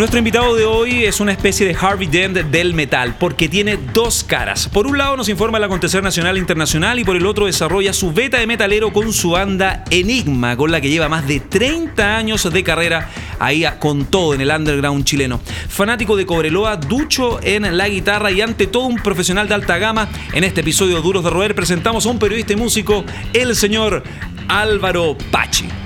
Nuestro invitado de hoy es una especie de Harvey Dent del metal, porque tiene dos caras. Por un lado nos informa el acontecer nacional e internacional y por el otro desarrolla su beta de metalero con su banda Enigma, con la que lleva más de 30 años de carrera ahí con todo en el underground chileno. Fanático de Cobreloa, ducho en la guitarra y ante todo un profesional de alta gama, en este episodio de Duros de Roer presentamos a un periodista y músico, el señor Álvaro Pachi.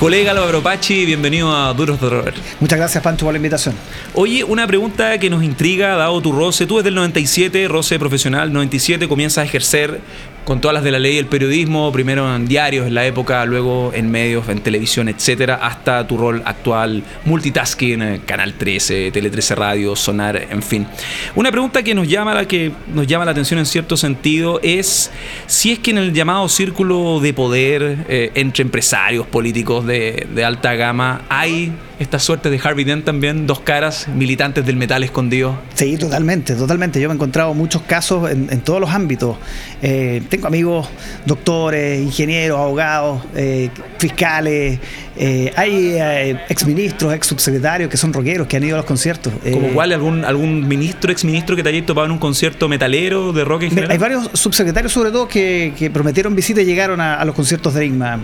Colega Álvaro Pachi, bienvenido a Duros de Roer. Muchas gracias, Pancho, por la invitación. Oye, una pregunta que nos intriga, dado tu roce. Tú desde el 97, roce profesional, 97, comienzas a ejercer con todas las de la ley el periodismo, primero en diarios en la época, luego en medios, en televisión, etcétera, hasta tu rol actual, multitasking, eh, Canal 13, Tele 13 Radio, Sonar, en fin. Una pregunta que nos llama, la que nos llama la atención en cierto sentido es si es que en el llamado círculo de poder eh, entre empresarios políticos de, de alta gama hay esta suerte de Harvey Dent también, dos caras, militantes del metal escondido. Sí, totalmente, totalmente. Yo me he encontrado muchos casos en, todos los ámbitos. Eh, tengo amigos doctores, ingenieros, abogados, eh, fiscales, eh, hay exministros, ex subsecretarios que son rockeros, que han ido a los conciertos. ¿Como cuál? ¿Algún, ¿Algún ministro, exministro que te haya topado en un concierto metalero de rock en general? Hay varios subsecretarios, sobre todo, que, prometieron visita y llegaron a, los conciertos de Enigma.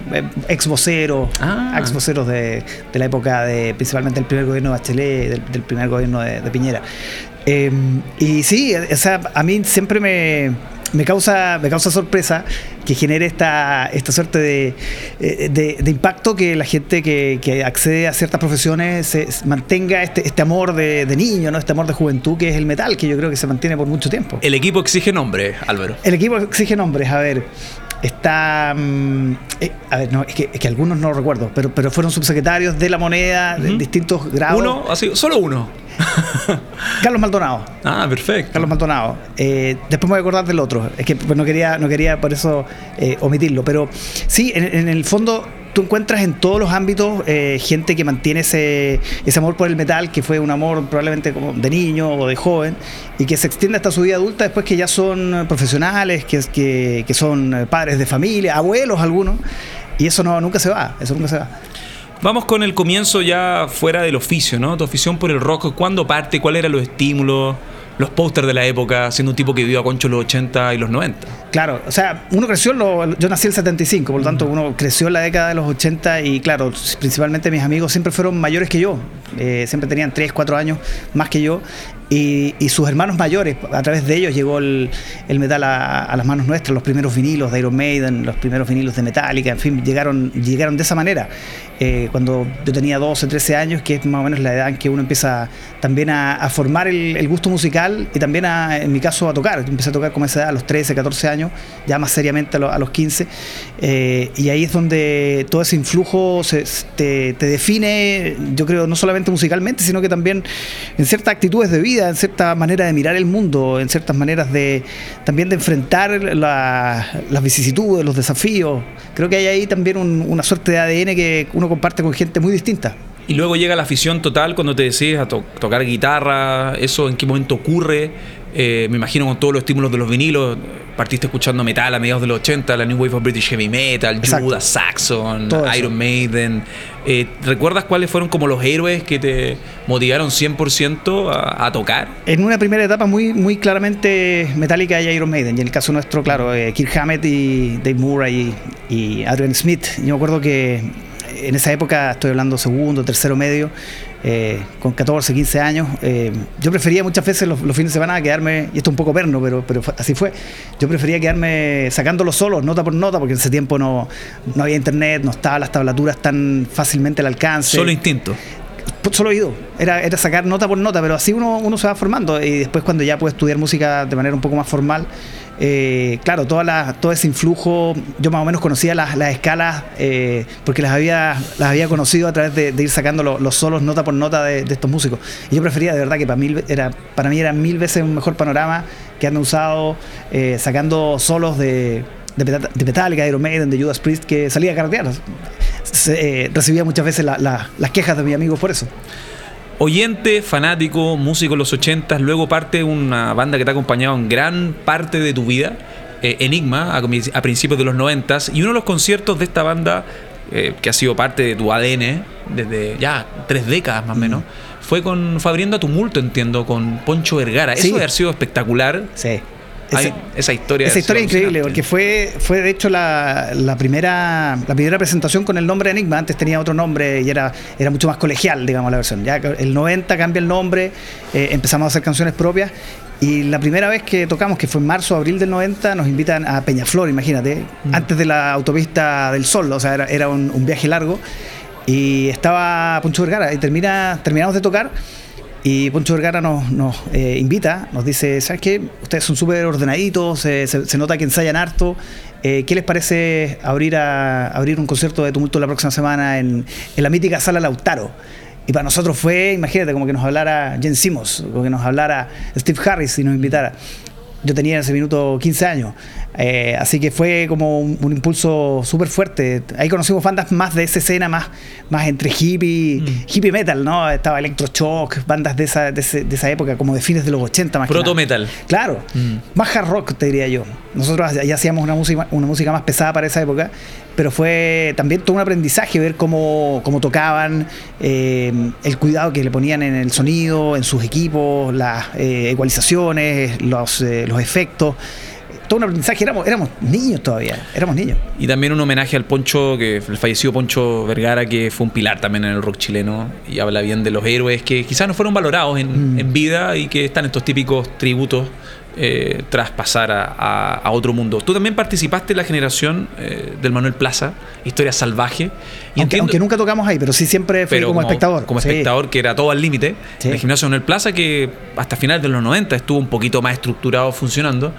ex voceros, ah. ex voceros de la época de principalmente el primer gobierno de Bachelet, del, primer gobierno de, Piñera. Eh, y sí, o sea, a mí siempre me, me causa, me causa sorpresa que genere esta, esta suerte eh, de, de, impacto que la gente que, que, accede a ciertas profesiones se, mantenga este, este amor de, niño, ¿no? este amor de juventud que es el metal, que yo creo que se mantiene por mucho tiempo. El equipo exige nombres, Álvaro. El equipo exige nombres, a ver. Está. Mm, eh, a ver, no, es que, es que, algunos no recuerdo, pero, pero fueron subsecretarios de la moneda de distintos grados. Uno, así, solo uno. Carlos Maldonado. Ah, perfecto. Carlos Maldonado. Eh, después me voy a acordar del otro. Es que pues, no quería, no quería por eso eh, omitirlo. Pero sí, en, el fondo tú encuentras en todos los ámbitos gente que mantiene ese, ese amor por el metal, que fue un amor probablemente como de niño o de joven, y que se extiende hasta su vida adulta después que ya son profesionales, que, que, son padres de familia, abuelos algunos, y eso nunca se va, eso nunca se va. Vamos con el comienzo ya fuera del oficio, ¿no? Tu afición por el rock, ¿cuándo parte? ¿Cuáles eran los estímulos? Los pósters de la época, siendo un tipo que vivió a Concho los 80 y los 90. Claro, o sea, uno creció, yo nací en el 75, por lo tanto uno creció en la década de los 80 y claro, principalmente mis amigos siempre fueron mayores que yo, eh, siempre tenían 3, 4 años más que yo y, sus hermanos mayores, a través de ellos llegó el, metal a, las manos nuestras, los primeros vinilos de Iron Maiden, los primeros vinilos de Metallica, en fin, llegaron, llegaron de esa manera. Eh, cuando yo tenía 12, 13 años, que es más o menos la edad en que uno empieza también a, formar el, gusto musical y también, en mi caso, a tocar. empecé a tocar como esa edad, a los 13, 14 años, ya más seriamente a, los 15. Eh, y ahí es donde todo ese influjo te, te define, yo creo, no solamente musicalmente, sino que también en ciertas actitudes de vida en cierta manera de mirar el mundo, en ciertas maneras de también de enfrentar las vicisitudes, los desafíos. Creo que hay ahí también una suerte de ADN que uno comparte con gente muy distinta. Y luego llega la afición total cuando te decides a tocar guitarra, ¿eso en qué momento ocurre? Eh, me imagino con todos los estímulos de los vinilos, partiste escuchando metal a mediados de los 80, la New Wave of British Heavy Metal, Judas, Saxon, Iron Maiden. Eh, ¿Recuerdas cuáles fueron como los héroes que te motivaron 100% a, a, tocar? En una primera etapa muy, muy claramente Metallica y Iron Maiden. Y en el caso nuestro, claro, eh, Kirk Hammett y Dave Murray y, y Adrian Smith. Yo me acuerdo que en esa época, estoy hablando segundo, tercero medio, eh, con 14, 15 años, eh, yo prefería muchas veces los, fines de semana quedarme, y esto es un poco perno, pero, pero así fue, yo prefería quedarme sacándolo solos, nota por nota, porque en ese tiempo no, no había internet, no estaban las tablaturas tan fácilmente al alcance. Solo instinto solo oído, era, era sacar nota por nota, pero así uno, uno se va formando y después cuando ya puede estudiar música de manera un poco más formal, eh, claro, todo ese influjo, yo más o menos conocía las, escalas eh, porque las había, las había conocido a través de, ir sacando los solos nota por nota de, estos músicos. Y yo prefería, de verdad, que para, mí era, para mí era mil veces un mejor panorama que han usado eh, sacando solos de, de, Metallica, de Iron Maiden, de Judas Priest, que salía a carretear eh, recibía muchas veces las quejas de mis amigos por eso. Oyente, fanático, músico en los 80, luego parte de una banda que te ha acompañado en gran parte de tu vida, eh, Enigma, a, principios de los 90, y uno de los conciertos de esta banda, eh, que ha sido parte de tu ADN desde ya tres décadas más o menos, mm. fue con Fabriendo a Tumulto, entiendo, con Poncho Vergara. Eso debe haber sido espectacular. Sí esa, historia. Esa historia es increíble, porque fue, fue de hecho la, primera, la primera presentación con el nombre Enigma. Antes tenía otro nombre y era, era mucho más colegial, digamos, la versión. Ya el 90 cambia el nombre, eh, empezamos a hacer canciones propias. Y la primera vez que tocamos, que fue en marzo, abril del 90, nos invitan a Peñaflor, imagínate, mm. antes de la autopista del Sol, o sea, era, un, un, viaje largo. Y estaba Poncho Vergara y termina, terminamos de tocar y Poncho Vergara nos, nos eh, invita, nos dice, ¿sabes qué? Ustedes son súper ordenaditos, se, nota que ensayan harto. Eh, ¿Qué les parece abrir, a, abrir un concierto de tumulto la próxima semana en, en la mítica Sala Lautaro? Y para nosotros fue, imagínate, como que nos hablara Jen Simmons, como que nos hablara Steve Harris y nos invitara. Yo tenía en ese minuto 15 años. Eh, así que fue como un, impulso súper fuerte. Ahí conocimos bandas más de esa escena, más, más entre hippie, mm. hippie metal, ¿no? Estaba Electroshock, bandas de esa, de, esa época, como de fines de los 80 más Proto metal. Claro, mm. más hard rock, te diría yo. Nosotros ya hacíamos una música, una música más pesada para esa época, pero fue también todo un aprendizaje ver cómo, cómo tocaban, eh, el cuidado que le ponían en el sonido, en sus equipos, las eh, ecualizaciones, los, los efectos todo un aprendizaje. Éramos, éramos niños todavía, éramos niños. Y también un homenaje al Poncho, que el fallecido Poncho Vergara, que fue un pilar también en el rock chileno y habla bien de los héroes que quizás no fueron valorados en, mm. vida y que están estos típicos tributos eh, tras pasar a, otro mundo. Tú también participaste en la generación eh, del Manuel Plaza, Historia Salvaje. Y aunque, nunca tocamos ahí, pero sí siempre fui como, espectador. Como espectador, que era todo al límite. El gimnasio Manuel Plaza, que hasta finales de los 90 estuvo un poquito más estructurado funcionando.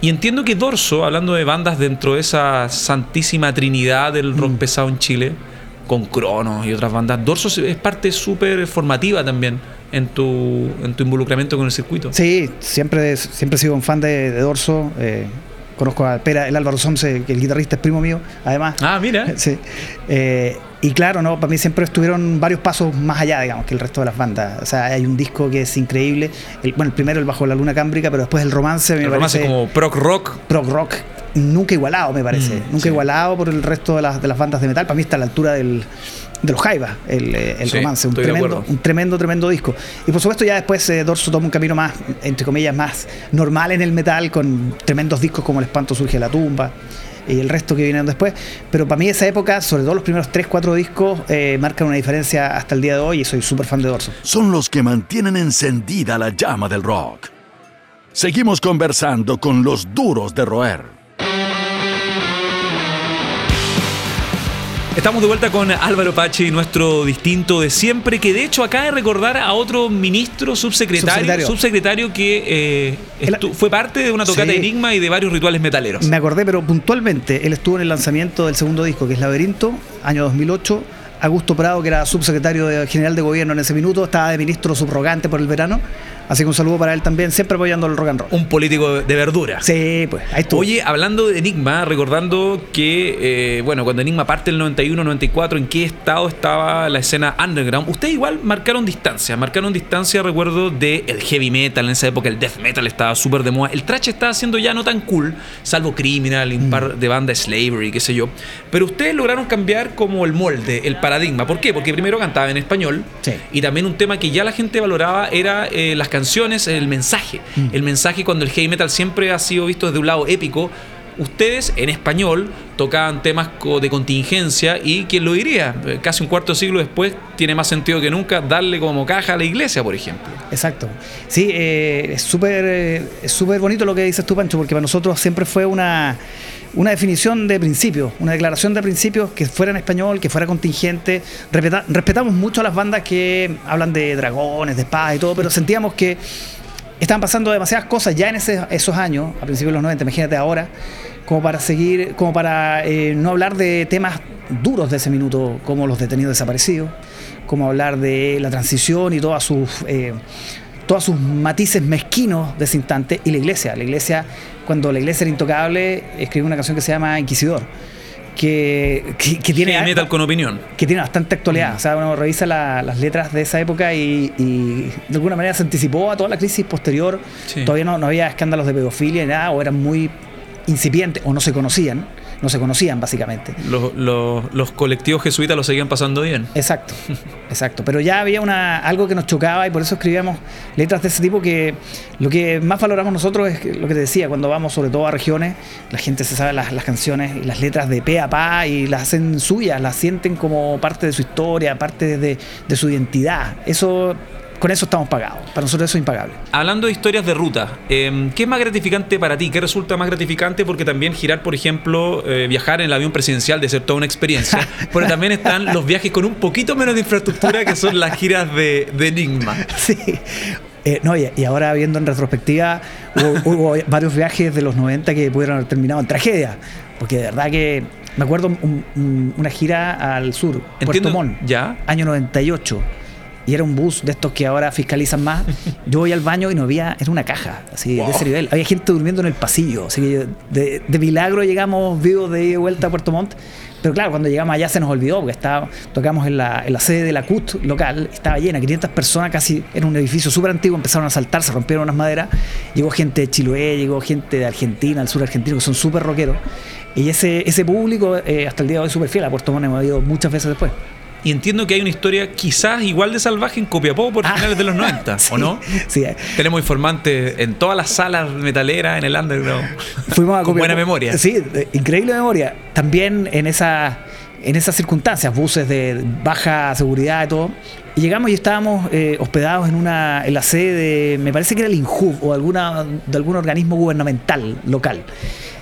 Y entiendo que Dorso, hablando de bandas dentro de esa santísima trinidad del rock mm. pesado en Chile, con Cronos y otras bandas, Dorso es parte súper formativa también en tu, en tu involucramiento con el circuito. Sí, siempre, siempre he sido un fan de, Dorso. Eh, conozco a Pera, el Álvaro Somse, que el guitarrista es primo mío, además. Ah, mira. Sí. Eh, y claro, ¿no? Para mí siempre estuvieron varios pasos más allá, digamos, que el resto de las bandas. O sea, hay un disco que es increíble. El, bueno, el primero, el Bajo la Luna Cámbrica, pero después el Romance. el Romance como proc rock. Proc rock. Nunca igualado, me parece. Mm, nunca igualado por el resto de las, de las bandas de metal. Para mí está a la altura del, de los Jaivas, el, eh, el romance, un tremendo, un tremendo, tremendo disco. Y por supuesto ya después eh, Dorso toma un camino más, entre comillas, más normal en el metal, con tremendos discos como El espanto surge de la tumba y el resto que vinieron después. Pero para mí esa época, sobre todo los primeros 3, 4 discos, eh, marcan una diferencia hasta el día de hoy y soy súper fan de Dorso. Son los que mantienen encendida la llama del rock. Seguimos conversando con los duros de roer. Estamos de vuelta con Álvaro Pache, nuestro distinto de siempre, que de hecho acaba de recordar a otro ministro subsecretario, subsecretario, que eh, fue parte de una tocata Enigma y de varios rituales metaleros. Me acordé, pero puntualmente, él estuvo en el lanzamiento del segundo disco, que es Laberinto, año 2008. Augusto Prado, que era subsecretario general de gobierno en ese minuto, estaba de ministro subrogante por el verano. Así que un saludo para él también, siempre apoyando el rock and roll. Un político de verdura. Sí, pues ahí estuvo. Oye, hablando de Enigma, recordando que, eh, bueno, cuando Enigma parte el 91-94, ¿en qué estado estaba la escena underground? Ustedes igual marcaron distancia, marcaron distancia, recuerdo, del el heavy metal en esa época, el death metal estaba súper de moda. El trash estaba haciendo ya no tan cool, salvo Criminal un par mm. de bandas Slavery, qué sé yo. Pero ustedes lograron cambiar como el molde, el paradigma. ¿Por qué? Porque primero cantaba en español y también un tema que ya la gente valoraba era eh, las canciones, el mensaje. Mm. El mensaje cuando el heavy metal siempre ha sido visto desde un lado épico. Ustedes en español tocaban temas de contingencia y quién lo diría, casi un cuarto de siglo después tiene más sentido que nunca darle como caja a la iglesia, por ejemplo. Exacto. Sí, eh, es súper eh, súper bonito lo que dices tú, Pancho, porque para nosotros siempre fue una, una definición de principios, una declaración de principios que fuera en español, que fuera contingente. respetamos mucho a las bandas que hablan de dragones, de espadas y todo, pero sentíamos que estaban pasando demasiadas cosas ya en esos años, a principios de los 90, imagínate ahora, como para seguir, como para eh, no hablar de temas duros de ese minuto, como los detenidos desaparecidos, como hablar de la transición y todas sus, eh, todos sus matices mezquinos de ese instante, y la iglesia. La iglesia, cuando la iglesia era intocable, escribió una canción que se llama Inquisidor. que, que, tiene... Heavy metal con opinión. Que tiene bastante actualidad. Mm. O sea, uno revisa las letras de esa época y, de alguna manera se anticipó a toda la crisis posterior. Todavía no, no había escándalos de pedofilia ni nada, o eran muy incipientes o no se conocían no se conocían básicamente. Los, colectivos jesuitas lo seguían pasando bien. Exacto, exacto. Pero ya había una, algo que nos chocaba y por eso escribíamos letras de ese tipo que lo que más valoramos nosotros es lo que te decía, cuando vamos sobre todo a regiones, la gente se sabe las, canciones y las letras de pe a pa y las hacen suyas, las sienten como parte de su historia, parte de, de su identidad. Eso con eso estamos pagados. Para nosotros eso es impagable. Hablando de historias de ruta, em, ¿qué es más gratificante para ti? ¿Qué resulta más gratificante? Porque también girar, por ejemplo, eh, viajar en el avión presidencial de ser toda una experiencia. Pero también están los viajes con un poquito menos de infraestructura que son las giras de, Enigma. Sí. Eh, no, y, ahora viendo en retrospectiva, hubo, varios viajes de los 90 que pudieron haber terminado en tragedia. Porque de verdad que me acuerdo una gira al sur, Puerto Montt, ¿Ya? año 98 y era un bus de estos que ahora fiscalizan más. Yo voy al baño y no había, era una caja, así, de ese nivel. Había gente durmiendo en el pasillo, así que de, de, milagro llegamos vivos de ida y vuelta a Puerto Montt. Pero claro, cuando llegamos allá se nos olvidó, porque estaba, tocamos en la, en la sede de la CUT local, estaba llena, 500 personas casi, era un edificio súper antiguo, empezaron a saltar, se rompieron unas maderas, llegó gente de Chiloé, llegó gente de Argentina, al sur argentino, que son súper rockeros, y ese, ese público eh, hasta el día de hoy súper fiel, a Puerto Montt hemos ido muchas veces después. Y entiendo que hay una historia quizás igual de salvaje en Copiapó por ah, finales de los 90, ¿o no? Sí. Tenemos informantes en todas las salas metaleras, en el underground. Fuimos a Con buena memoria. Sí, increíble memoria. También en, esa, en esas circunstancias, buses de baja seguridad y todo. Y llegamos y estábamos eh, hospedados en una en la sede de, me parece que era el INJUB o alguna, de algún organismo gubernamental local.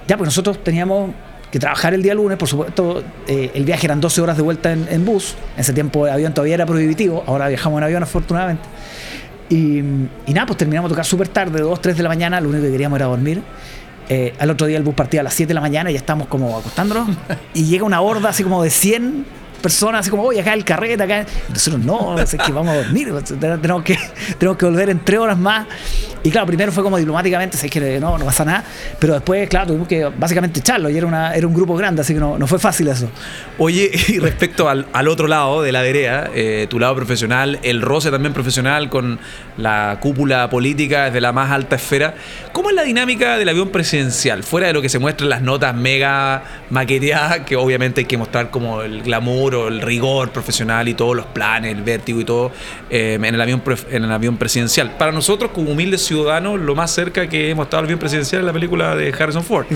Ya, pues nosotros teníamos que trabajar el día lunes, por supuesto, eh, el viaje eran 12 horas de vuelta en, bus, en ese tiempo el avión todavía era prohibitivo, ahora viajamos en avión afortunadamente. Y, nada, pues terminamos de tocar súper tarde, 2, 3 de la mañana, lo único que queríamos era dormir. Eh, al otro día el bus partía a las 7 de la mañana y ya estamos como acostándonos. y llega una horda así como de 100 personas así como, oye, acá el carrete, acá. nosotros, no, es que vamos a dormir, tenemos que, tenemos que volver en tres horas más. Y claro, primero fue como diplomáticamente, sé que no, no pasa nada, pero después, claro, tuvimos que básicamente echarlo y era, una, era un grupo grande, así que no, no fue fácil eso. Oye, y respecto al, al otro lado de la vereda, eh, tu lado profesional, el roce también profesional con la cúpula política desde la más alta esfera, ¿cómo es la dinámica del avión presidencial? Fuera de lo que se muestra en las notas mega maqueteadas, que obviamente hay que mostrar como el glamour el rigor profesional y todos los planes, el vértigo y todo eh, en, el avión, en el avión presidencial. Para nosotros, como humildes ciudadanos, lo más cerca que hemos estado al avión presidencial es la película de Harrison Ford.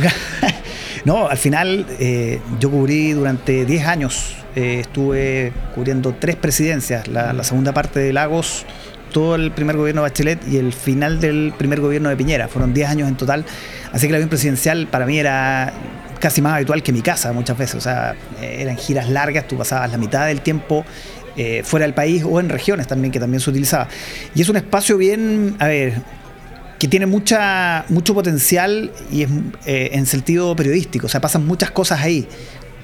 no, al final eh, yo cubrí durante 10 años, eh, estuve cubriendo tres presidencias, la, la segunda parte de Lagos todo el primer gobierno de Bachelet y el final del primer gobierno de Piñera. Fueron 10 años en total. Así que el avión presidencial para mí era casi más habitual que mi casa muchas veces. O sea, eh, eran giras largas, tú pasabas la mitad del tiempo eh, fuera del país o en regiones también, que también se utilizaba. Y es un espacio bien, a ver, que tiene mucha, mucho potencial y es eh, en sentido periodístico. O sea, pasan muchas cosas ahí.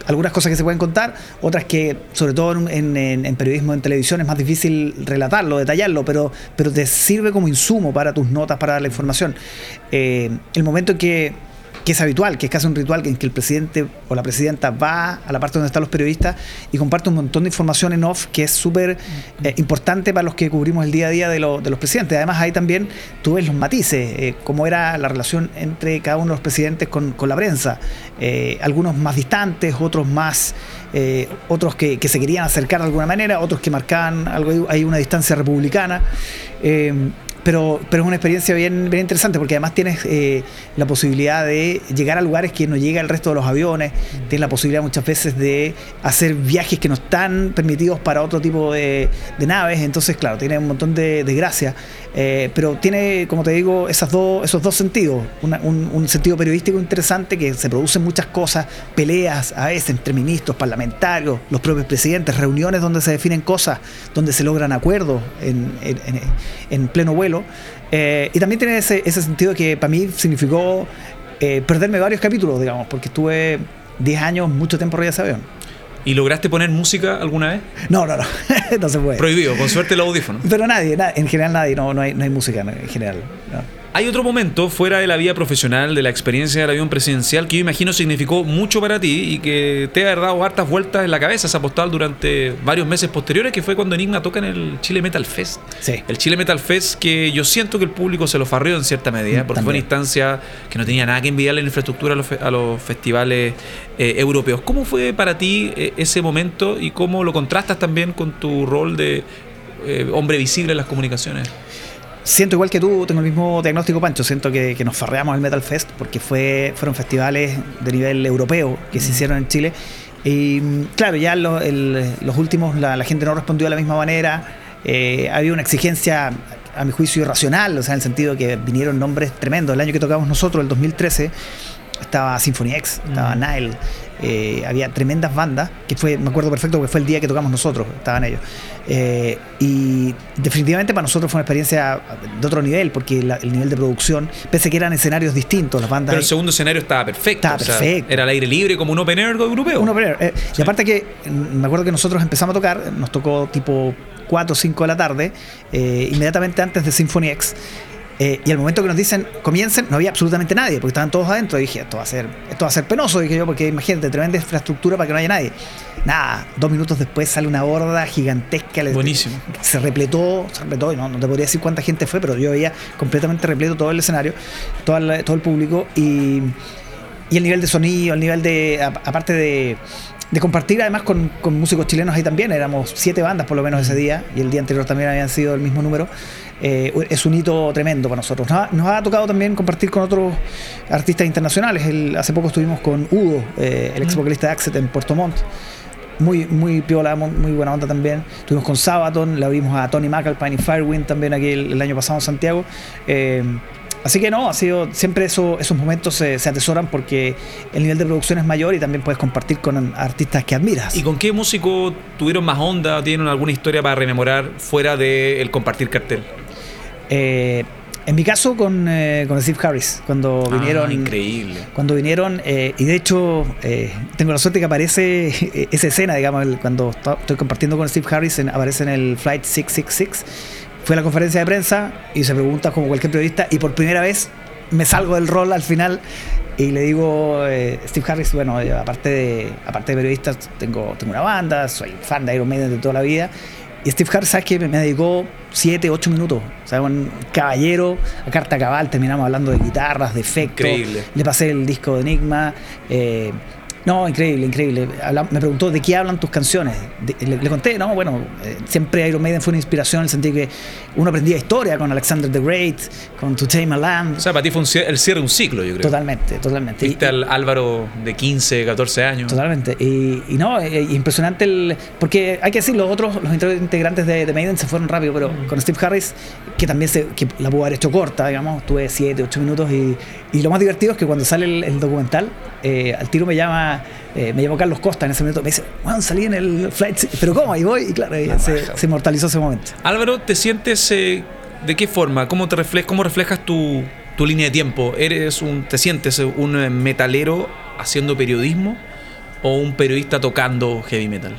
Algunas cosas que se pueden contar, otras que, sobre todo en, periodismo, en televisión, es más difícil relatarlo, detallarlo, pero, pero te sirve como insumo para tus notas, para dar la información. el momento en que que es habitual, que es casi un ritual en que el presidente o la presidenta va a la parte donde están los periodistas y comparte un montón de información en off que es súper eh, importante para los que cubrimos el día a día de, de, los presidentes. Además, ahí también tú ves los matices, eh, cómo era la relación entre cada uno de los presidentes con, con la prensa. Eh, algunos más distantes, otros más, otros que, que, se querían acercar de alguna manera, otros que marcaban algo, hay una distancia republicana pero, pero es una experiencia bien, bien interesante porque además tienes eh, la posibilidad de llegar a lugares que no llega el resto de los aviones, tienes la posibilidad muchas veces de hacer viajes que no están permitidos para otro tipo de, naves, entonces claro, tiene un montón de, de gracia, eh, pero tiene, como te digo, esas dos, esos dos sentidos, un, un, sentido periodístico interesante que se producen muchas cosas, peleas a veces entre ministros, parlamentarios, los propios presidentes, reuniones donde se definen cosas, donde se logran acuerdos en, en, en pleno vuelo eh, y también tiene ese, ese, sentido que para mí significó eh, perderme varios capítulos, digamos, porque estuve 10 años, mucho tiempo arriba de ese avión. ¿Y lograste poner música alguna vez? No, no, no, no se puede. Prohibido, con suerte el audífono. Pero nadie, en general nadie, no, no, hay, no hay música en general. Hay otro momento fuera de la vida profesional, de la experiencia del avión presidencial, que yo imagino significó mucho para ti y que te ha dado hartas vueltas en la cabeza esa postal durante varios meses posteriores, que fue cuando Enigma toca en el Chile Metal Fest. Sí. El Chile Metal Fest que yo siento que el público se lo farrió en cierta medida, porque fue una instancia que no tenía nada que envidiarle en infraestructura a los, fe- a los festivales eh, europeos. ¿Cómo fue para ti eh, ese momento y cómo lo contrastas también con tu rol de eh, hombre visible en las comunicaciones? Siento igual que tú, tengo el mismo diagnóstico, Pancho. Siento que, que nos farreamos el Metal Fest porque fue, fueron festivales de nivel europeo que se hicieron en Chile. Y claro, ya lo- el- los últimos la, la gente no respondió de la misma manera. Eh, había una exigencia, a mi juicio, irracional, o sea, en el sentido que vinieron nombres tremendos. El año que tocamos nosotros, el 2013, estaba Symphony X, estaba Nile, eh, había tremendas bandas, que fue, me acuerdo perfecto porque fue el día que tocamos nosotros, estaban ellos. Eh, y definitivamente para nosotros fue una experiencia de otro nivel, porque la- el nivel de producción, pese a que eran escenarios distintos, las bandas... Pero el segundo escenario estaba perfecto. Estaba sea, perfecto. era al aire libre como un open air europeo. Uno primero, eh, Y aparte que mm, me acuerdo que nosotros empezamos a tocar, nos tocó tipo 4 o 5 de la tarde, inmediatamente antes de Symphony X. eh, y al momento que nos dicen comiencen, no había absolutamente nadie, porque estaban todos adentro. Y dije, esto va a ser, esto va a ser penoso, dije yo, porque imagínate, tremenda infraestructura para que no haya nadie. Nada, dos minutos después sale una horda gigantesca. Buenísimo. Se repletó, se repletó, y no, no te podría decir cuánta gente fue, pero yo veía completamente repleto todo el escenario, toda la- todo el público. Y, y el nivel de sonido, el nivel de. aparte de, de compartir además con, con músicos chilenos ahí también, éramos siete bandas por lo menos ese día, y el día anterior también habían sido el mismo número. eh, es un hito tremendo para nosotros. Nos ha, nos ha tocado también compartir con otros artistas internacionales. El- hace poco estuvimos con Udo, eh, el ex vocalista de Axet en Puerto Montt. Muy, muy piola, muy, muy buena onda también. Estuvimos con Sabaton, la vimos a Tony McAlpine y Firewind también aquí el, el año pasado en Santiago. Eh, así que no, ha sido siempre eso, esos momentos se, se atesoran porque el nivel de producción es mayor y también puedes compartir con artistas que admiras. ¿Y con qué músico tuvieron más onda? ¿Tienen alguna historia para rememorar fuera del compartir cartel? Eh, en mi caso con, eh, con Steve Harris, cuando vinieron... Ah, increíble. Cuando vinieron, eh, y de hecho tengo la suerte que aparece esa escena, digamos, el- cuando esto- estoy compartiendo con Steve Harris, en- aparece en el Flight 666. Fue a la conferencia de prensa y se pregunta como cualquier periodista, y por primera vez me salgo del rol al final y le digo, eh, Steve Harris, bueno, eh, aparte de, aparte de periodista, tengo, tengo una banda, soy fan de Iron Maiden de toda la vida. Y Steve Harris, ¿sabes qué? Me, me dedicó 7, 8 minutos. O sea, un caballero, a carta cabal, terminamos hablando de guitarras, de efectos. Increíble. Le pasé el disco de Enigma. eh, no, increíble, increíble. Habla- me preguntó de qué hablan tus canciones. De- le, le conté, no, bueno, eh, siempre Iron Maiden fue una inspiración en el sentido que uno aprendía historia con Alexander the Great, con To Tame a Land. O sea, para ti fue un el cierre de un ciclo, yo creo. totalmente, totalmente. Viste Y- al Álvaro de 15, 14 años. Totalmente. Y, y no, eh, impresionante el. Porque hay que decir, los otros, los integrantes de, de Maiden se fueron rápido, pero con Steve Harris, que también se, que la pudo haber hecho corta, digamos, tuve 7, 8 minutos. Y, y lo más divertido es que cuando sale el, el documental, eh, al tiro me llama, eh, me llamó Carlos Costa en ese momento, me dice, bueno, salí en el flight, six", pero ¿cómo? Ahí voy, y claro, y se, se inmortalizó ese momento. Álvaro, ¿te sientes eh, de qué forma? ¿Cómo te reflejas, cómo reflejas tu, tu línea de tiempo? ¿Eres un, te sientes un eh, metalero haciendo periodismo o un periodista tocando heavy metal?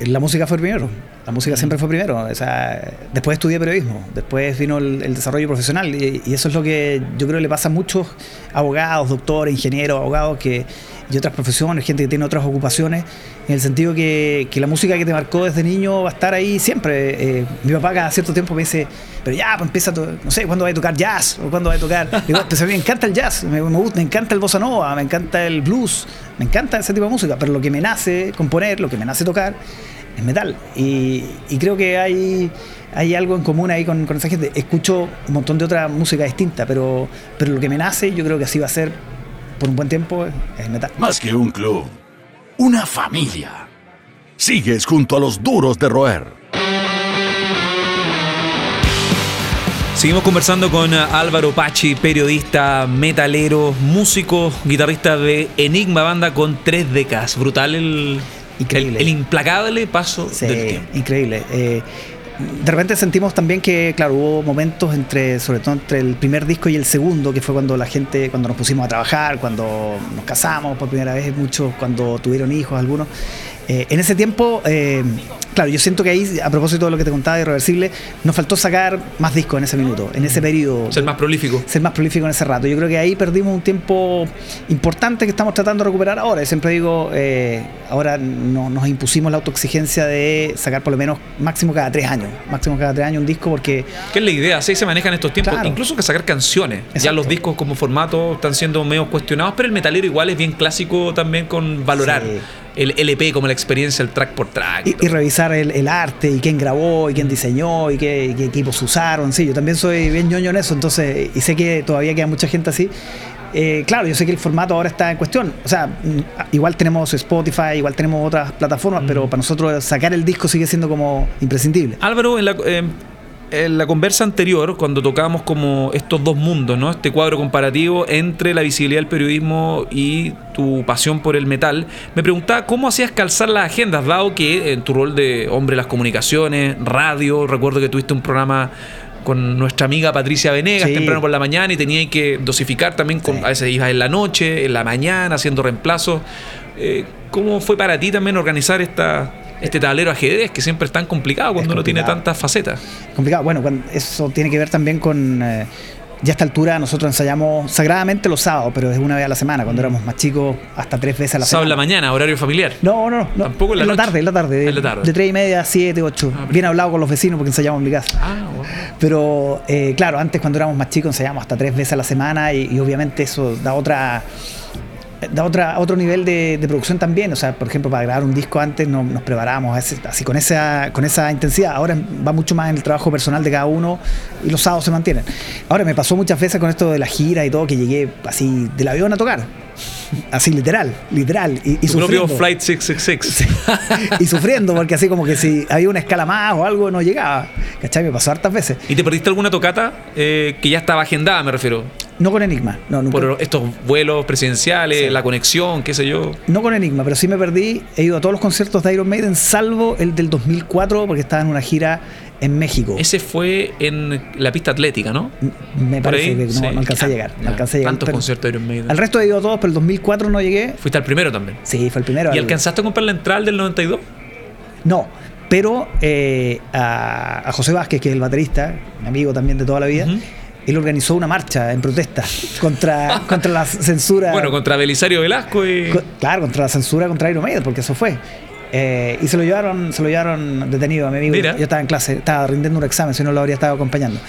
La música fue primero. La música siempre fue primero. O sea, después estudié periodismo, después vino el, el desarrollo profesional y, y eso es lo que yo creo que le pasa a muchos abogados, doctores, ingenieros, abogados que, y otras profesiones, gente que tiene otras ocupaciones, en el sentido que, que la música que te marcó desde niño va a estar ahí siempre. Eh, mi papá cada cierto tiempo me dice, pero ya, pues empieza, no sé, ¿cuándo va a tocar jazz? ¿O cuándo va a tocar? Digo, pues a mí me encanta el jazz, me, me gusta, me encanta el bossa nova, me encanta el blues, me encanta ese tipo de música, pero lo que me nace componer, lo que me nace tocar, es metal. Y, y creo que hay, hay algo en común ahí con, con esa gente. Escucho un montón de otra música distinta, pero, pero lo que me nace, yo creo que así va a ser por un buen tiempo, es metal. Más que un club, una familia. Sigues junto a los duros de roer. Seguimos conversando con eh, Álvaro Pachi, periodista, metalero, músico, guitarrista de Enigma Banda con tres décadas. Brutal el, Increíble. el, el implacable paso Sí, del tiempo. increíble. Eh, de repente sentimos también que, claro, hubo momentos entre, sobre todo entre el primer disco y el segundo, que fue cuando la gente, cuando nos pusimos a trabajar, cuando nos casamos por primera vez, muchos cuando tuvieron hijos, algunos. Eh, en ese tiempo, eh, claro, yo siento que ahí, a propósito de lo que te contaba de Irreversible, nos faltó sacar más discos en ese minuto, en ese periodo. Ser más prolífico. Ser más prolífico en ese rato. Yo creo que ahí perdimos un tiempo importante que estamos tratando de recuperar ahora. Yo siempre digo, eh, ahora no, nos impusimos la autoexigencia de sacar por lo menos máximo cada tres años. Máximo cada tres años un disco porque... ¿Qué es la idea? Así se manejan estos tiempos. Claro. Incluso que sacar canciones. Ya los discos como formato están siendo medio cuestionados, pero el metalero igual es bien clásico también con valorar. Sí. El LP como la experiencia, el track por track. Y, revisar el, el arte y quién grabó y quién diseñó y qué, qué equipos usaron. Sí, yo también soy bien ñoño en eso, entonces, y sé que todavía queda mucha gente así. Eh, claro, yo sé que el formato ahora está en cuestión. O sea, mm, igual tenemos Spotify, igual tenemos otras plataformas, pero para nosotros sacar el disco sigue siendo como imprescindible. Álvaro, en la, eh, en la conversa anterior, cuando tocábamos como estos dos mundos, ¿no? Este cuadro comparativo entre la visibilidad del periodismo y tu pasión por el metal, me preguntaba cómo hacías calzar las agendas, dado que en tu rol de hombre de las comunicaciones, radio, recuerdo que tuviste un programa con nuestra amiga Patricia Venegas Sí. temprano por la mañana y tenía que dosificar también, con, Sí. a veces ibas en la noche, en la mañana, haciendo reemplazos. Eh, ¿Cómo fue para ti también organizar esta, este tablero ajedrez que siempre es tan complicado cuando Es uno tiene complicado. tantas facetas? complicado. Bueno, eso tiene que ver también con. eh, ya a esta altura nosotros ensayamos sagradamente los sábados, pero es una vez a la semana. Cuando éramos más chicos, hasta tres veces a la Sábado en la semana. mañana, horario familiar. No, no, no. Tampoco en la en noche. tarde, en la tarde. De, En la tarde. de tres y media a siete, ocho. Ah, Bien hablado con los vecinos porque ensayamos en mi casa. Ah, bueno. Pero eh, claro, antes cuando éramos más chicos ensayábamos hasta tres veces a la semana y, y obviamente eso da otra da otra otro nivel de, de producción también. O sea, por ejemplo, para grabar un disco antes no- nos preparábamos así con esa, con esa intensidad. Ahora va mucho más en el trabajo personal de cada uno y los sábados se mantienen. Ahora me pasó muchas veces con esto de la gira y todo que llegué así del avión a tocar. Así literal, literal. Y, y Tu propio sufriendo. Flight 666. y sufriendo, porque así como que si había una escala más o algo no llegaba. ¿Cachai? Me pasó hartas veces. ¿Y te perdiste alguna tocata eh, que ya estaba agendada, me refiero? No con Enigma, no, nunca. Por estos vuelos presidenciales, Sí. la conexión, qué sé yo. No con Enigma, pero sí me perdí. He ido a todos los conciertos de Iron Maiden, salvo el del 2004, porque estaba en una gira en México. Ese fue en la pista atlética, ¿no? Me parece ahí, que no, sí. no alcancé a Ya, llegar. No alcancé a llegar, Tantos conciertos de Iron Maiden. Al resto he ido a todos, pero el 2004 no llegué. Fuiste al primero también. Sí, fue el primero. ¿Y Al- alcanzaste a comprar la entrada del 92? No, pero eh, a, a José Vázquez, que es el baterista, mi amigo también de toda la vida. Él organizó una marcha en protesta contra, contra la censura. Bueno, contra Belisario Velasco y. Claro, contra la censura contra Iron Maiden, porque eso fue. Eh, y se lo llevaron, se lo llevaron detenido a mi amigo. Mira. Yo estaba en clase, estaba rindiendo un examen, si no lo habría estado acompañando.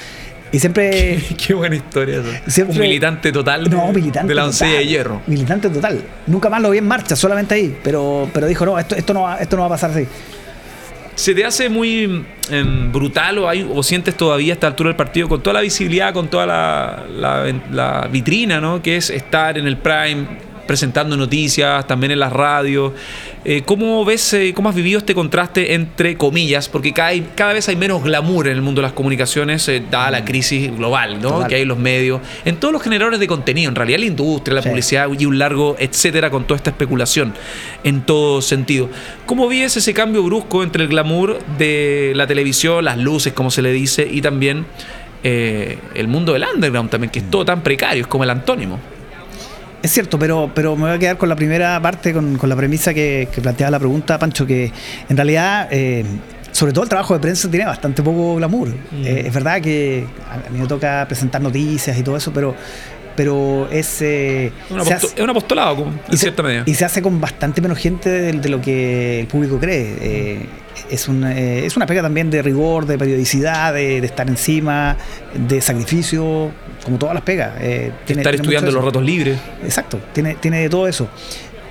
Y siempre. Qué buena historia eso. Siempre- Un militante total No, militante. de la oncella de hierro. Militante total. Nunca más lo vi en marcha, solamente ahí. Pero, pero dijo, no, esto, esto no va, esto no va a pasar así. ¿Se te hace muy em, brutal o, hay, o sientes todavía a esta altura del partido con toda la visibilidad, con toda la, la- la vitrina, ¿no? que es estar en el prime, presentando noticias, también en las radios? Eh, ¿Cómo ves, eh, cómo has vivido este contraste entre comillas? Porque cada, cada vez hay menos glamour en el mundo de las comunicaciones, eh, dada la crisis global ¿no? Total. que hay en los medios, en todos los generadores de contenido, en realidad la industria, la Sí. publicidad y un largo etcétera con toda esta especulación en todo sentido. ¿Cómo vives ese cambio brusco entre el glamour de la televisión, las luces, como se le dice, y también eh, el mundo del underground también, que es todo tan precario, es como el antónimo? Es cierto, pero, pero me voy a quedar con la primera parte, con, con la premisa que, que planteaba la pregunta, Pancho, que en realidad, eh, sobre todo el trabajo de prensa tiene bastante poco glamour. Eh, es verdad que a mí me toca presentar noticias y todo eso, pero, pero es... eh, se hace- es un apostolado, en y se- cierta medida. Y se hace con bastante menos gente de, de lo que el público cree. Eh, es, una, eh, es una pega también de rigor, de periodicidad, de, de estar encima, de sacrificio, como todas las pegas. Eh, tiene- Estar tiene estudiando los ratos libres. Exacto, tiene, tiene de todo eso.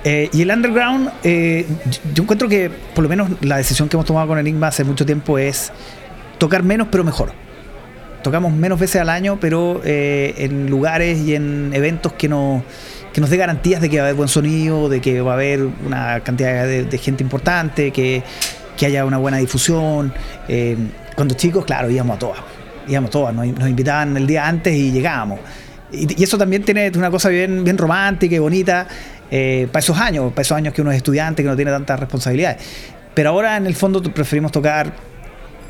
Eh, y el underground, eh, yo- encuentro que por lo menos la decisión que hemos tomado con Enigma hace mucho tiempo es tocar menos pero mejor. Tocamos menos veces al año, pero eh, en lugares y en eventos que, no, que nos dé garantías de que va a haber buen sonido, de que va a haber una cantidad de, de gente importante, que, que haya una buena difusión. Eh, cuando chicos, claro, íbamos a todas. Íbamos a todas, nos, invitaban el día antes y llegábamos. Y, y eso también tiene una cosa bien, bien romántica y bonita eh, para esos años, para esos años que uno es estudiante, que no tiene tantas responsabilidades. Pero ahora en el fondo preferimos tocar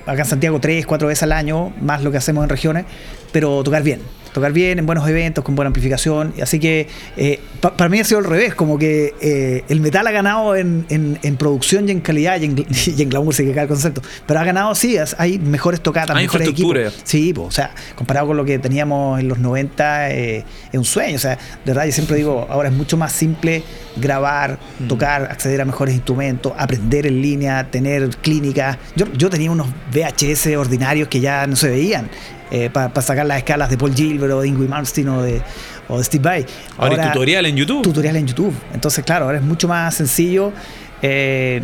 acá en Santiago tres, cuatro veces al año, más lo que hacemos en regiones, pero tocar bien. Tocar bien, en buenos eventos, con buena amplificación. Así que eh, pa- para mí ha sido al revés, como que eh, el metal ha ganado en, en- en producción y en calidad y en, y en glamour, se el concepto. Pero ha ganado, sí, hay mejores tocatas, Hay mejores equipos. Sí, o sea, comparado con lo que teníamos en los 90, eh, es un sueño. O sea, de verdad, yo siempre digo, ahora es mucho más simple grabar, tocar, acceder a mejores instrumentos, aprender en línea, tener clínicas. Yo, yo tenía unos VHS ordinarios que ya no se veían. Para sacar las escalas de Paul Gilbert o de Ingrid Malmsteen o de, o de Steve Vai. Ahora, hay tutorial en YouTube. Tutorial en YouTube. Entonces, claro, ahora es mucho más sencillo. eh,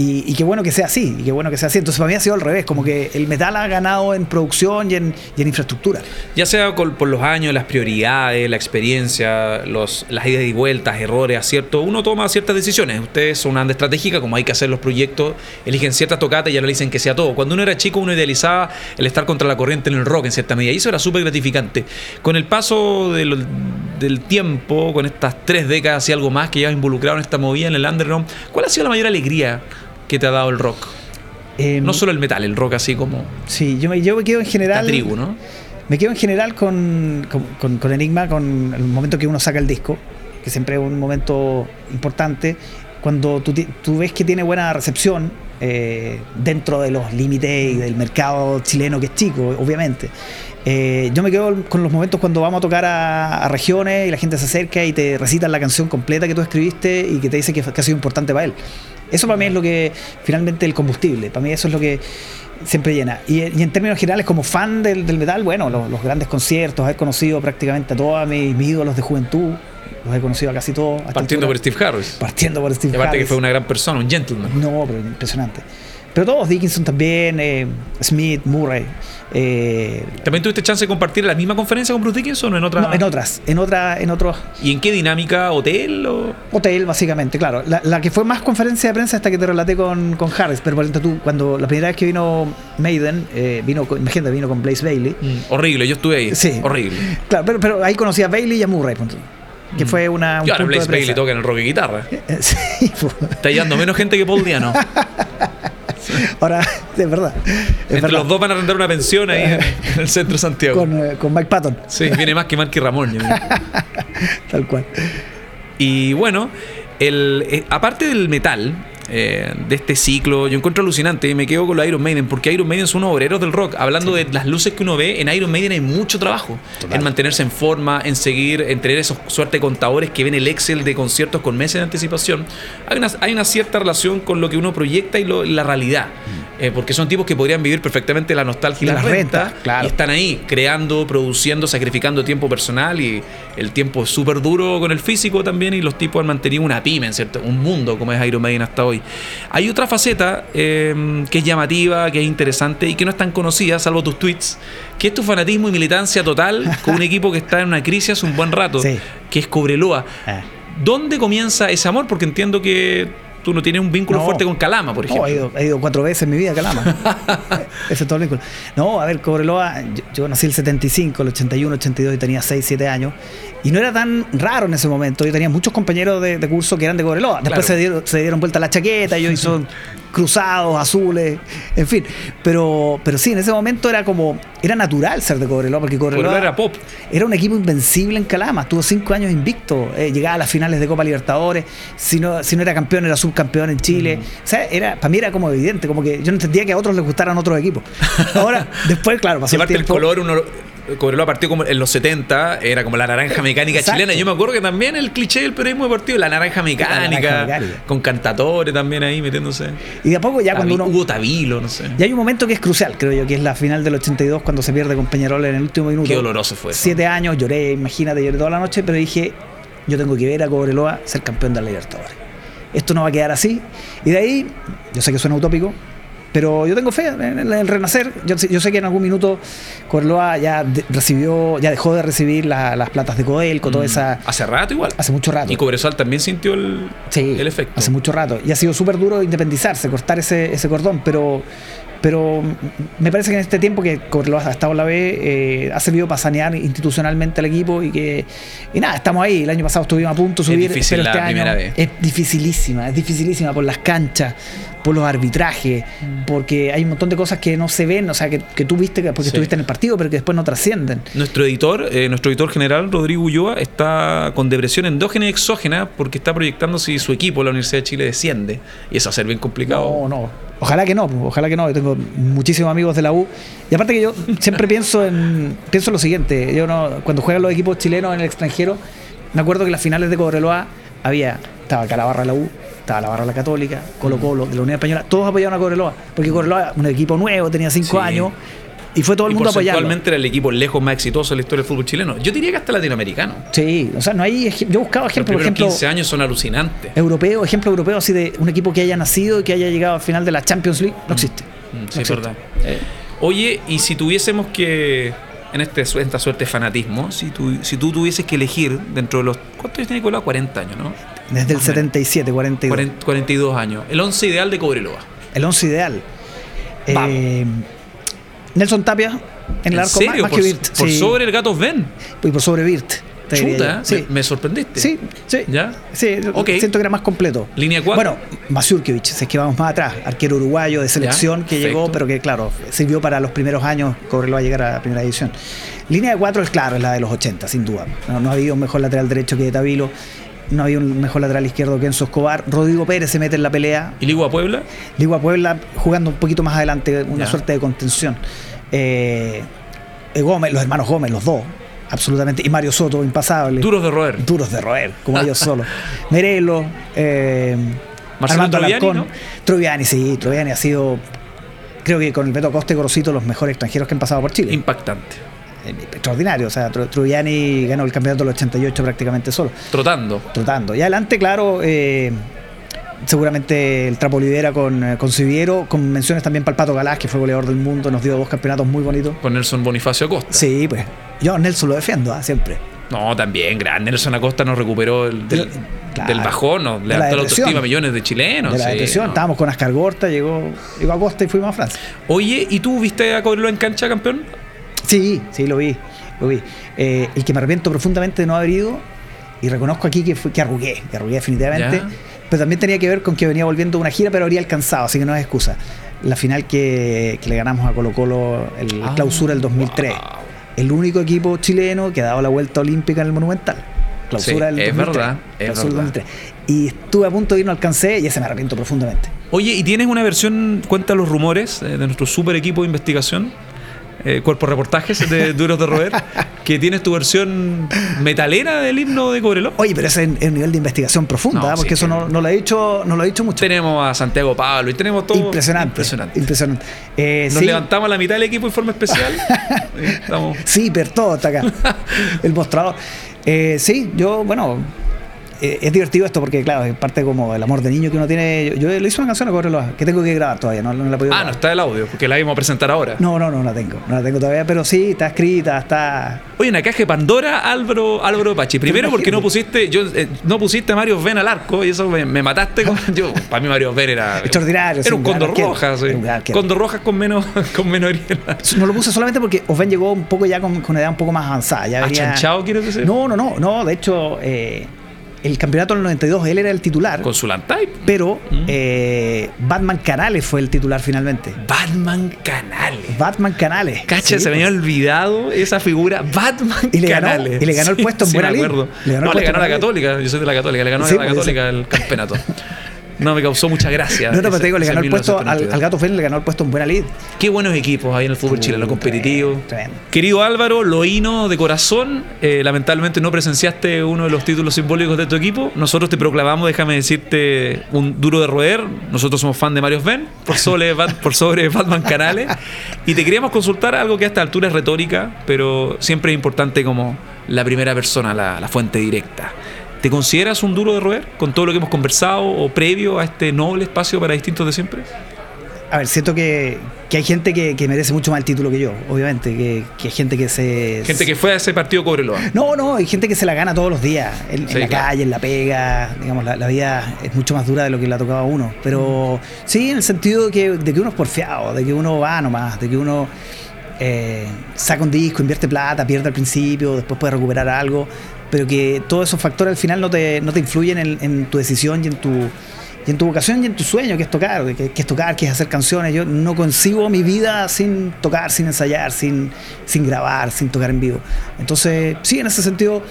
y, qué bueno que sea así, y qué bueno que sea así. Entonces, para mí ha sido al revés, como que el metal ha ganado en producción y en, infraestructura. Ya sea por los años, las prioridades, la experiencia, las idas y vueltas, errores, aciertos, uno toma ciertas decisiones. Ustedes son una anda estratégica, como hay que hacer los proyectos, eligen ciertas tocatas y dicen que sea todo. Cuando uno era chico, uno idealizaba el estar contra la corriente en el rock en cierta medida, y eso era súper gratificante. Con el paso del tiempo, con estas tres décadas y algo más que llevas involucrado en esta movida en el underground, ¿cuál ha sido la mayor alegría que te ha dado el rock? Eh, No solo el metal, el rock así como Sí, yo me, yo me quedo en la general. tribu, ¿no? Me quedo en general con, con, con- con Enigma, con el momento que uno saca el disco, que siempre es un momento importante. Cuando tú, tú ves que tiene buena recepción eh, dentro de los límites y del mercado chileno, que es chico, obviamente. Eh, yo me quedo con los momentos cuando vamos a tocar a, a regiones y la gente se acerca y te recitan la canción completa que tú escribiste y que te dice que, que ha sido importante para él. Eso para mí es lo que finalmente el combustible. Para mí eso es lo que siempre llena. Y, y en términos generales, como fan del, del metal, bueno, los, los grandes conciertos, haber conocido prácticamente a todos mis, mis ídolos de juventud, los he conocido a casi todos. Partiendo por. Steve Harris. Partiendo por Steve Y aparte que Harris. fue una gran persona, un gentleman. No, pero impresionante. Pero todos, Dickinson también, eh, Smith, Murray. eh, ¿También tuviste chance de compartir la misma conferencia con Bruce Dickinson o en otra? no, en otras, en otra, en otros ¿Y en qué dinámica? ¿Hotel o...? hotel, básicamente, claro. La, la que fue más conferencia de prensa esta que te relaté con, con Harris, pero por ejemplo tú, cuando la primera vez que vino Maiden, eh, vino, con- imagínate, vino con Blaze Bailey. Horrible, yo estuve ahí. Sí. Horrible. Claro, pero, pero ahí conocí a Bailey y a Murray, punto. que fue una. un Y ahora Blaze Bailey toca en el rock y guitarra. Sí, pues. Está llevando menos gente que Paul Diano. ahora, es verdad. Es Entre verdad. los dos van a arrendar una pensión ahí en el centro de Santiago. Con, eh, con Mike Patton, Sí, viene más que Marky Ramón. tal cual. Y bueno, el, eh, aparte del metal, eh, de este ciclo, yo encuentro alucinante y me quedo con los Iron Maiden, porque Iron Maiden son unos obreros del rock. Hablando de las luces que uno ve, en Iron Maiden hay mucho trabajo. En mantenerse en forma, en seguir, en tener esos suerte de contadores que ven el Excel de conciertos con meses de anticipación. Hay una, hay una cierta relación con lo que uno proyecta y, lo- la realidad. Eh, porque son tipos que podrían vivir perfectamente la nostalgia y De la las renta. rentas, claro. Y están ahí, creando, produciendo, sacrificando tiempo personal y el tiempo es súper duro con el físico también y los tipos han mantenido una pyme, ¿cierto? Un mundo como es Iron Maiden hasta hoy. Hay otra faceta eh, que es llamativa, que es interesante y que no es tan conocida, salvo tus tweets, que es tu fanatismo y militancia total con un equipo que está en una crisis hace un buen rato, Sí. que es Cobreloa. Ah. ¿Dónde comienza ese amor? Porque entiendo que tú no tienes un vínculo No. fuerte con Calama, por No, ejemplo. he ido, he ido cuatro veces en mi vida a Calama. Ese es todo el vínculo. No, a ver, Cobreloa, yo, yo nací el 75, el 81, 82 y tenía 6, 7 años. Y no era tan raro en ese momento. Yo tenía muchos compañeros de, de curso que eran de Cobreloa. Después Claro. se, dieron, se dieron vuelta la chaqueta, yo hizo cruzados, azules, en fin. Pero, pero sí, en ese momento era como, era natural ser de Cobreloa, porque Cobreloa, Cobreloa era pop. era un equipo invencible en Calama, estuvo cinco años invicto, eh, llegaba a las finales de Copa Libertadores, si no, si no era campeón era subcampeón en Chile. O sea, era, para mí era como evidente, como que yo no entendía que a otros les gustaran otros equipos. Ahora, después, claro, pasó el el color, uno, Cobreloa partió como en los 70, era como la naranja mecánica Exacto. chilena. Yo me acuerdo que también el cliché del periodismo deportivo, la naranja mecánica, naranja mecánica. con cantatores también ahí metiéndose. Y de a poco ya cuando uno... Hugo Tabilo, no sé. Y hay un momento que es crucial, creo yo, que es la final del 82 cuando se pierde con Peñarol en el último minuto. Qué doloroso fue eso. Siete años, lloré, imagínate, lloré toda la noche, pero dije, yo tengo que ver a Cobreloa ser campeón de la Libertadores. Esto no va a quedar así. Y de ahí, yo sé que suena utópico, pero yo tengo fe en el, el renacer. Yo, sé- yo sé que en algún minuto Cobreloa ya de- recibió, ya dejó de recibir la- las platas de Codelco, toda Mm. esa... Hace rato igual. Hace mucho rato. Y Cobresal también sintió el, Sí, el efecto. hace mucho rato. Y ha sido súper duro independizarse, cortar ese, ese cordón, pero, pero me parece que en este tiempo que Cobreloa ha estado en la B, eh, ha servido para sanear institucionalmente al equipo y que, y nada, estamos ahí. El año pasado estuvimos a punto de subir, es difícil pero este la año primera vez. es dificilísima, es dificilísima por las canchas, por los arbitrajes, Mm. porque hay un montón de cosas que no se ven, o sea, que, que tú viste que- porque Sí. estuviste en el partido, pero que después no trascienden. Nuestro editor, eh, nuestro editor general, Rodrigo Ulloa, está con depresión endógena y exógena porque está proyectando si su equipo, la Universidad de Chile, desciende. Y eso va a ser bien complicado. No, no. Ojalá que no, pues, ojalá que no. Yo tengo muchísimos amigos de la U. Y aparte que yo siempre pienso en pienso en lo siguiente. Yo no, cuando juegan los equipos chilenos en el extranjero, me acuerdo que en las finales de Cobreloa había, estaba acá la barra de la U, estaba la barra de la Católica, Colo Colo, de la Unión Española, todos apoyaban a Cobreloa, porque Cobreloa, un equipo nuevo, tenía cinco Sí. años, y fue todo el y mundo a apoyarlo. porcentualmente era el equipo lejos más exitoso de la historia del fútbol chileno. Yo diría que hasta latinoamericano. Sí, o sea, no hay yo buscaba Los ejemplos, por primeros ejemplo, 15 años son alucinantes. europeo, ejemplo europeo así de un equipo que haya nacido y que haya llegado al final de la Champions League, no existe. Mm, No Sí, es existe. verdad. Oye, y si tuviésemos que, en este, esta suerte de fanatismo, si tú, si tú tuvieses que elegir dentro de los... ¿Cuántos años tiene Nicolás? 40 años, ¿no? Desde el Más o menos. 77, 42. 40 42 años. El 11 ideal de Cobreloa. El once ideal. Vamos. Eh, Nelson Tapia en el ¿En arco serio? más, por, que Virt. por sí. sobre el Gato Ven. Y por sobre diría Chuta. Sí. me, me sorprendiste. sí, sí. ¿Ya? Sí, Ok. siento que era más completo. Línea cuatro. Bueno, Mazurkiewicz, si es que vamos más atrás, arquero uruguayo de selección que perfecto. llegó, pero que claro, sirvió para los primeros años, Cobreloa a llegar a la primera división. Línea de cuatro es claro, es la de los 80, sin duda. No, no había un mejor lateral derecho que Tavilo, no había un mejor lateral izquierdo que Enzo Escobar. Rodrigo Pérez se mete en la pelea, ¿Y Ligua Puebla? Digo a Puebla jugando un poquito más adelante, una Ya. suerte de contención. Eh, eh, Gómez, los hermanos Gómez, los dos, absolutamente. Y Mario Soto, impasable. Duros de roer. Duros de roer, como ellos solos. Merelo, eh, Armando Troviani, Alarcón. ¿no? Troviani, sí, Troviani ha sido, creo que con el Beto Costa y Gorosito, los mejores extranjeros que han pasado por Chile. Impactante. Eh, Extraordinario, o sea, Tro- Troviani ganó el campeonato del 88 prácticamente solo Trotando. trotando. Y adelante, claro, eh, seguramente el Trapo lidera con, eh, con Siviero, con menciones también para el Pato Galás, que fue goleador del mundo, nos dio dos campeonatos muy bonitos. Con Nelson Bonifacio Acosta. Sí, pues yo a Nelson lo defiendo, ah, siempre. No, también, gran. Nelson Acosta nos recuperó el- del, Claro. del bajón, nos la levantó la depresión. autoestima a millones de chilenos. de la sí, depresión, no. estábamos con Ascar Gorta, llegó, llegó a Costa y fuimos a Francia. Oye, ¿y tú viste a Cobreloa en cancha, campeón? Sí, sí, lo vi, lo vi. Eh, el que me arrepiento profundamente de no haber ido, y reconozco aquí que, fue, que arrugué, que arrugué definitivamente, Ya. Pero también tenía que ver con que venía volviendo una gira, pero habría alcanzado, así que no es excusa. La final que, que le ganamos a Colo Colo, el Ah, clausura del 2003. wow. El único equipo chileno que ha dado la vuelta olímpica en el Monumental. Clausura Sí, del es 2003. verdad, es Clausura del verdad. 2003. Y estuve a punto de ir, no alcancé y ese me arrepiento profundamente. Oye, ¿y tienes una versión, cuenta los rumores, eh, de nuestro super equipo de investigación, eh, cuerpo reportajes de Duros de Roer, que tienes tu versión metalera del himno de Cobreloa? Oye, pero ese es un nivel de investigación profunda, No, ¿eh? porque sí, eso no, no lo he dicho, no lo he dicho mucho. Tenemos a Santiago Pablo y tenemos todo. Impresionante. Impresionante. Impresionante. Eh, Nos sí, levantamos a la mitad del equipo en forma especial. Estamos. Sí, pero todo está acá. el mostrador. Eh, sí, yo, bueno, eh, es divertido esto porque, claro, es parte como el amor de niño que uno tiene. Yo, yo le hice una canción a Cobreloa que tengo que grabar todavía, no, no la he podido Ah, no está el audio, porque la íbamos a presentar ahora. No, no, no la tengo, no la tengo todavía, pero sí, está escrita, está. Oye, una caja de Pandora, Álvaro, Álvaro Pachi. Primero porque no pusiste, yo eh, no pusiste a Mario Ben al arco y eso me, me mataste con. Yo, para mí Mario Ben era. Extraordinario, sí, Era un condor gran arquero. Condor rojas con menos, con menos. No lo puse solamente porque Oven llegó un poco ya con, con una edad un poco más avanzada. Ya venía- ¿Achanchado quieres decir? No, no, no, no. De hecho, eh, el campeonato del 92 él era el titular, Con su Lantype. pero Mm. eh, Batman Canales fue el titular finalmente. Batman Canales. Batman Canales. Cacha, Sí, se me había pues. olvidado esa figura. Batman Y le ganó- Canales. y le ganó el puesto en buena me acuerdo. Le ganó no, le ganó la. Católica. Yo soy de la Católica. Le ganó Sí, a la pues, Católica el campeonato. No, me causó mucha gracia. No, no, pero te digo, le ese ganó el puesto al, 1992. al Gato Félix, le ganó el puesto en buena lid. Qué buenos equipos hay en el fútbol chileno, competitivo. tremendo, tremendo. Querido Álvaro, Loíno de corazón, eh, lamentablemente no presenciaste uno de los títulos simbólicos de tu equipo. Nosotros te proclamamos, déjame decirte, un duro de roer. Nosotros somos fan de Mario Ben, por sobre, por sobre Batman Canales. Y te queríamos consultar algo que a esta altura es retórica, pero siempre es importante como la primera persona, la, la fuente directa. ¿Te consideras un duro de roer con todo lo que hemos conversado o previo a este noble espacio para distintos de siempre? a ver, siento que, hay gente que, merece mucho más el título que yo, obviamente, que, hay gente que se... Gente que fue a ese partido Cobreloa. No, no, hay gente que se la gana todos los días, en, la calle, en la pega, digamos, la, vida es mucho más dura de lo que le ha tocado a uno, pero sí en el sentido de que, de que uno es porfiado, de que uno va nomás, de que uno eh, saca un disco, invierte plata, pierde al principio, después puede recuperar algo, pero que todos esos factores al final no te, no te influyen en tu decisión y en tu y en tu vocación y en tu sueño, que es tocar, que, es tocar, que es hacer canciones. Yo no consigo mi vida sin tocar, sin ensayar, sin, sin grabar, sin tocar en vivo. Entonces, sí, en ese sentido,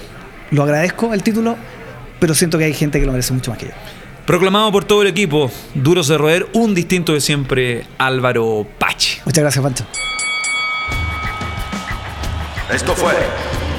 lo agradezco el título, pero siento que hay gente que lo merece mucho más que yo. Proclamado por todo el equipo, Duros de Roer, un distinto de siempre, Álvaro Pachi. Muchas gracias, Pancho. Esto fue